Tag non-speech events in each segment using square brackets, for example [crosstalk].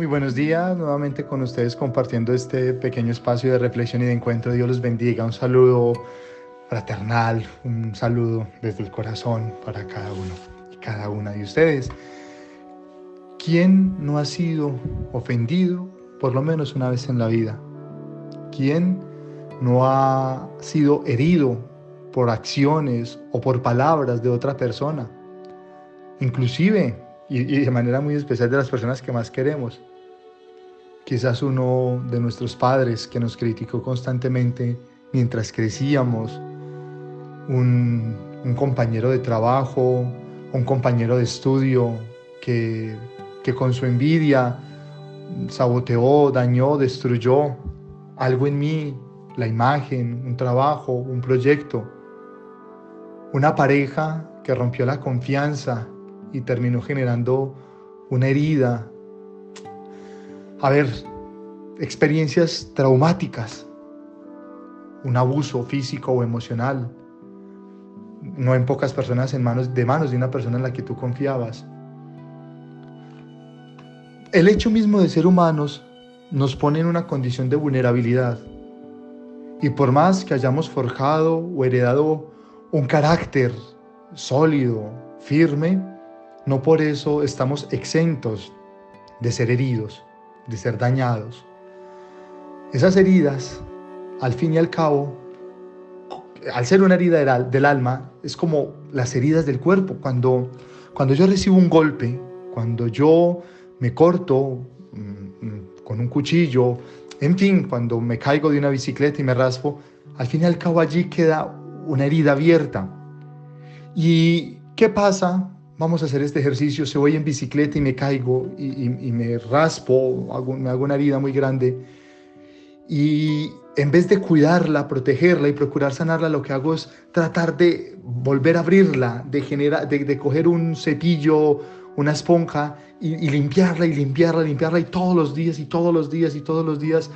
Muy buenos días, nuevamente con ustedes compartiendo este pequeño espacio de reflexión y de encuentro. Dios los bendiga. Un saludo fraternal, un saludo desde el corazón para cada uno y cada una de ustedes. ¿Quién no ha sido ofendido por lo menos una vez en la vida? ¿Quién no ha sido herido por acciones o por palabras de otra persona? Inclusive y, de manera muy especial de las personas que más queremos. Quizás uno de nuestros padres que nos criticó constantemente mientras crecíamos, un, compañero de trabajo, un compañero de estudio que, que con su envidia saboteó, dañó, destruyó algo en mí, la imagen, un trabajo, un proyecto. Una pareja que rompió la confianza y terminó generando una herida. A ver, experiencias traumáticas, un abuso físico o emocional, no en pocas personas en manos de manos de una persona en la que tú confiabas. El hecho mismo de ser humanos nos pone en una condición de vulnerabilidad. Y por más que hayamos forjado o heredado un carácter sólido, firme, no por eso estamos exentos de ser heridos, de ser dañados. Esas heridas, al fin y al cabo, al ser una herida del alma, es como las heridas del cuerpo. Cuando, cuando yo recibo un golpe, cuando yo me corto mm, mm, con un cuchillo, en fin, cuando me caigo de una bicicleta y me raspo, al fin y al cabo allí queda una herida abierta. ¿Y qué pasa vamos a hacer este ejercicio, se voy en bicicleta y me caigo y, me raspo, hago, me hago una herida muy grande. Y en vez de cuidarla, protegerla y procurar sanarla, lo que hago es tratar de volver a abrirla, de, generar, de, coger un cepillo, una esponja y, y, limpiarla y limpiarla, limpiarla y todos los días y todos los días y todos los días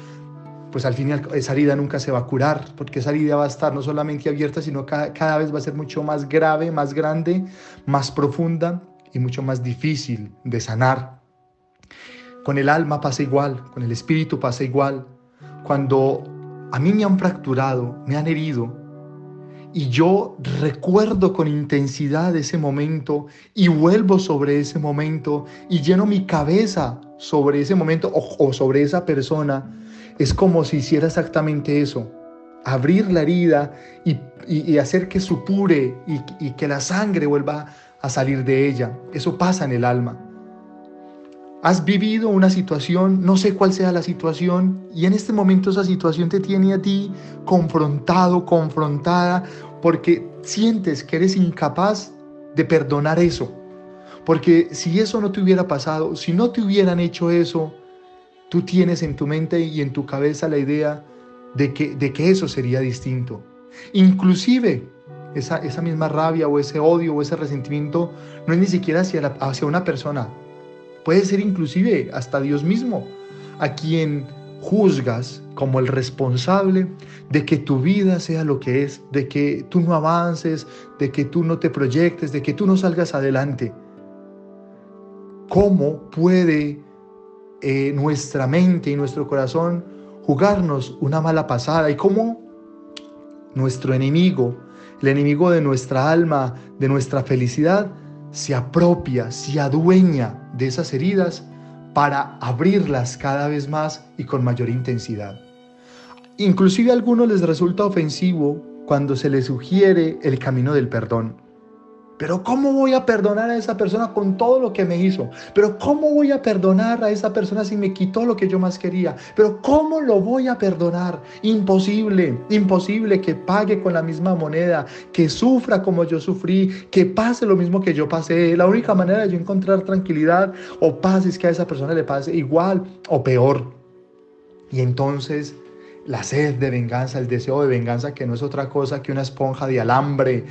pues al final esa herida nunca se va a curar, porque esa herida va a estar no solamente abierta, sino cada, cada vez va a ser mucho más grave, más grande, más profunda y mucho más difícil de sanar. Con el alma pasa igual, con el espíritu pasa igual. Cuando a mí me han fracturado, me han herido, y yo recuerdo con intensidad ese momento y vuelvo sobre ese momento y lleno mi cabeza sobre ese momento o, o sobre esa persona, es como si hiciera exactamente eso, abrir la herida y, hacer que supure y, y que la sangre vuelva a salir de ella. Eso pasa en el alma. Has vivido una situación, no sé cuál sea la situación, y en este momento esa situación te tiene a ti confrontado, confrontada, porque sientes que eres incapaz de perdonar eso. Porque si eso no te hubiera pasado, si no te hubieran hecho eso, tú tienes en tu mente y en tu cabeza la idea de que, de que eso sería distinto. Inclusive esa, esa misma rabia o ese odio o ese resentimiento no es ni siquiera hacia, hacia una persona. Puede ser inclusive hasta Dios mismo, a quien juzgas como el responsable de que tu vida sea lo que es, de que tú no avances, de que tú no te proyectes, de que tú no salgas adelante. ¿Cómo puede eh, nuestra mente y nuestro corazón jugarnos una mala pasada y cómo nuestro enemigo, el enemigo de nuestra alma, de nuestra felicidad, se apropia, se adueña de esas heridas para abrirlas cada vez más y con mayor intensidad. Inclusive a algunos les resulta ofensivo cuando se les sugiere el camino del perdón. Pero ¿cómo voy a perdonar a esa persona con todo lo que me hizo? Pero ¿cómo voy a perdonar a esa persona si me quitó lo que yo más quería? Pero ¿cómo lo voy a perdonar? Imposible, imposible que pague con la misma moneda, que sufra como yo sufrí, que pase lo mismo que yo pasé. La única manera de yo encontrar tranquilidad o paz es que a esa persona le pase igual o peor. Y entonces la sed de venganza, el deseo de venganza, que no es otra cosa que una esponja de alambre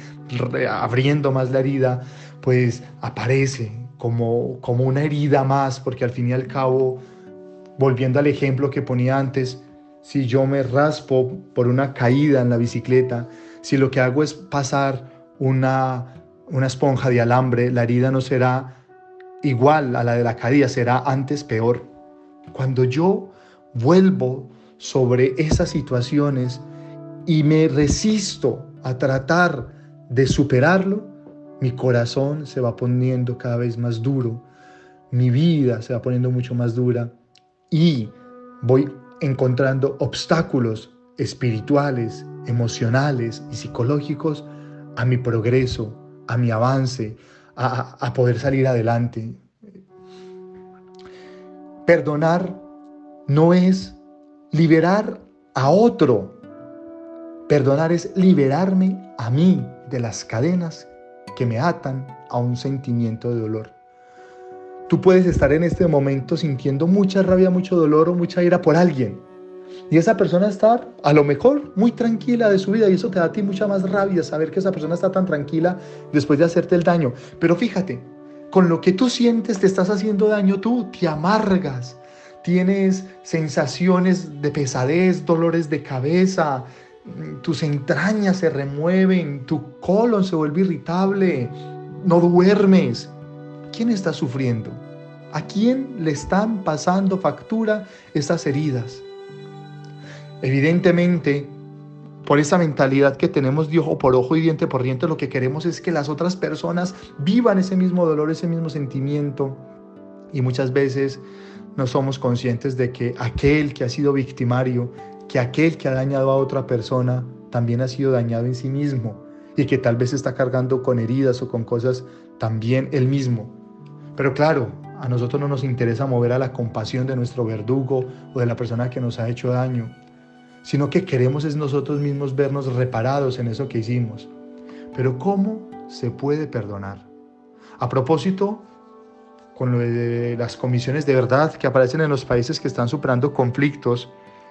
abriendo más la herida, pues aparece como, como una herida más, porque al fin y al cabo, volviendo al ejemplo que ponía antes, si yo me raspo por una caída en la bicicleta, si lo que hago es pasar una, una esponja de alambre, la herida no será igual a la de la caída, será antes peor. Cuando yo vuelvo sobre esas situaciones y me resisto a tratar de superarlo, mi corazón se va poniendo cada vez más duro, mi vida se va poniendo mucho más dura y voy encontrando obstáculos espirituales, emocionales y psicológicos a mi progreso, a mi avance, a, poder salir adelante. Perdonar no es liberar a otro. Perdonar es liberarme a mí de las cadenas que me atan a un sentimiento de dolor. Tú puedes estar en este momento sintiendo mucha rabia, mucho dolor o mucha ira por alguien. Y esa persona estar a lo mejor muy tranquila de su vida y eso te da a ti mucha más rabia saber que esa persona está tan tranquila después de hacerte el daño. Pero fíjate, con lo que tú sientes te estás haciendo daño tú, te amargas, tienes sensaciones de pesadez, dolores de cabeza, tus entrañas se remueven, tu colon se vuelve irritable, no duermes. ¿Quién está sufriendo? ¿A quién le están pasando factura estas heridas? Evidentemente, por esa mentalidad que tenemos de ojo por ojo y diente por diente, lo que queremos es que las otras personas vivan ese mismo dolor, ese mismo sentimiento. Y muchas veces no somos conscientes de que aquel que ha sido victimario que aquel que ha dañado a otra persona también ha sido dañado en sí mismo y que tal vez está cargando con heridas o con cosas también él mismo. Pero claro, a nosotros no nos interesa mover a la compasión de nuestro verdugo o de la persona que nos ha hecho daño, sino que queremos es nosotros mismos vernos reparados en eso que hicimos. Pero ¿cómo se puede perdonar? A propósito, con lo de las comisiones de verdad que aparecen en los países que están superando conflictos,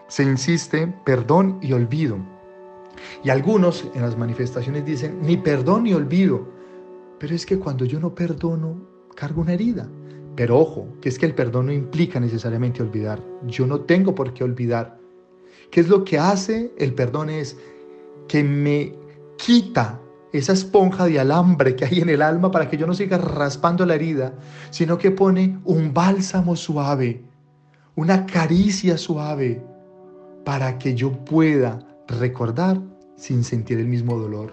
se insiste perdón y olvido. Y algunos en las manifestaciones dicen ni perdón ni olvido. Pero es que cuando yo no perdono, cargo una herida. Pero ojo, que es que el perdón no implica necesariamente olvidar. Yo no tengo por qué olvidar. ¿Qué es lo que hace el perdón? Es que me quita esa esponja de alambre que hay en el alma para que yo no siga raspando la herida, sino que pone un bálsamo suave, una caricia suave, para que yo pueda recordar sin sentir el mismo dolor.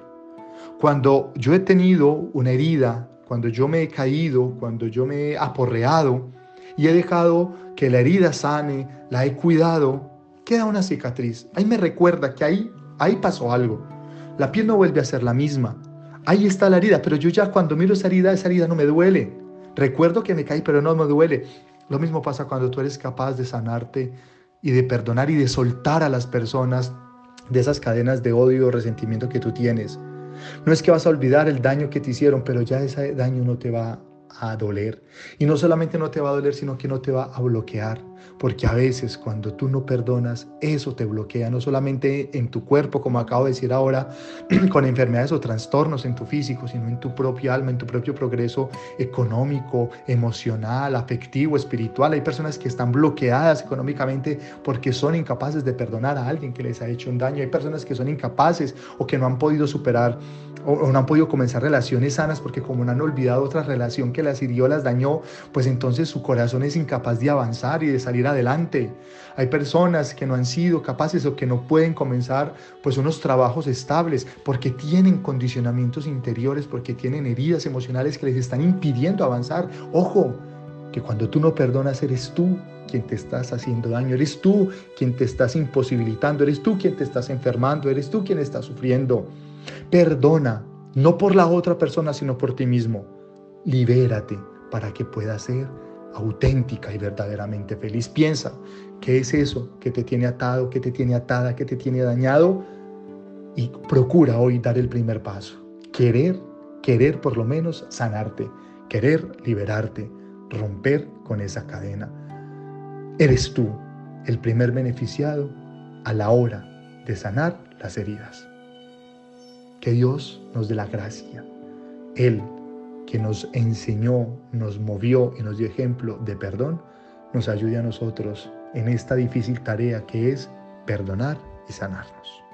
Cuando yo he tenido una herida, cuando yo me he caído, cuando yo me he aporreado y he dejado que la herida sane, la he cuidado, queda una cicatriz. Ahí me recuerda que ahí, ahí pasó algo. La piel no vuelve a ser la misma. Ahí está la herida, pero yo ya cuando miro esa herida, esa herida no me duele. Recuerdo que me caí, pero no me duele. Lo mismo pasa cuando tú eres capaz de sanarte y de perdonar y de soltar a las personas de esas cadenas de odio o resentimiento que tú tienes. No es que vas a olvidar el daño que te hicieron, pero ya ese daño no te va a doler. Y no solamente no te va a doler, sino que no te va a bloquear. Porque a veces cuando tú no perdonas, eso te bloquea, no solamente en tu cuerpo, como acabo de decir ahora, [clears throat] con enfermedades o trastornos en tu físico, sino en tu propio alma, en tu propio progreso económico, emocional, afectivo, espiritual. Hay personas que están bloqueadas económicamente porque son incapaces de perdonar a alguien que les ha hecho un daño. Hay personas que son incapaces o que no han podido superar o, no han podido comenzar relaciones sanas porque como no han olvidado otra relación que las hirió, las dañó, pues entonces su corazón es incapaz de avanzar y de salir adelante. Hay personas que no han sido capaces o que no pueden comenzar pues unos trabajos estables porque tienen condicionamientos interiores, porque tienen heridas emocionales que les están impidiendo avanzar. Ojo, que cuando tú no perdonas eres tú quien te estás haciendo daño, eres tú quien te estás imposibilitando, eres tú quien te estás enfermando, eres tú quien está sufriendo. Perdona, no por la otra persona, sino por ti mismo. Libérate para que puedas ser auténtica y verdaderamente feliz. Piensa, ¿qué es eso que te tiene atado, que te tiene atada, que te tiene dañado? Y procura hoy dar el primer paso. Querer, querer por lo menos sanarte, querer liberarte, romper con esa cadena. Eres tú el primer beneficiado a la hora de sanar las heridas. Que Dios nos dé la gracia. Él que nos enseñó, nos movió y nos dio ejemplo de perdón, nos ayude a nosotros en esta difícil tarea que es perdonar y sanarnos.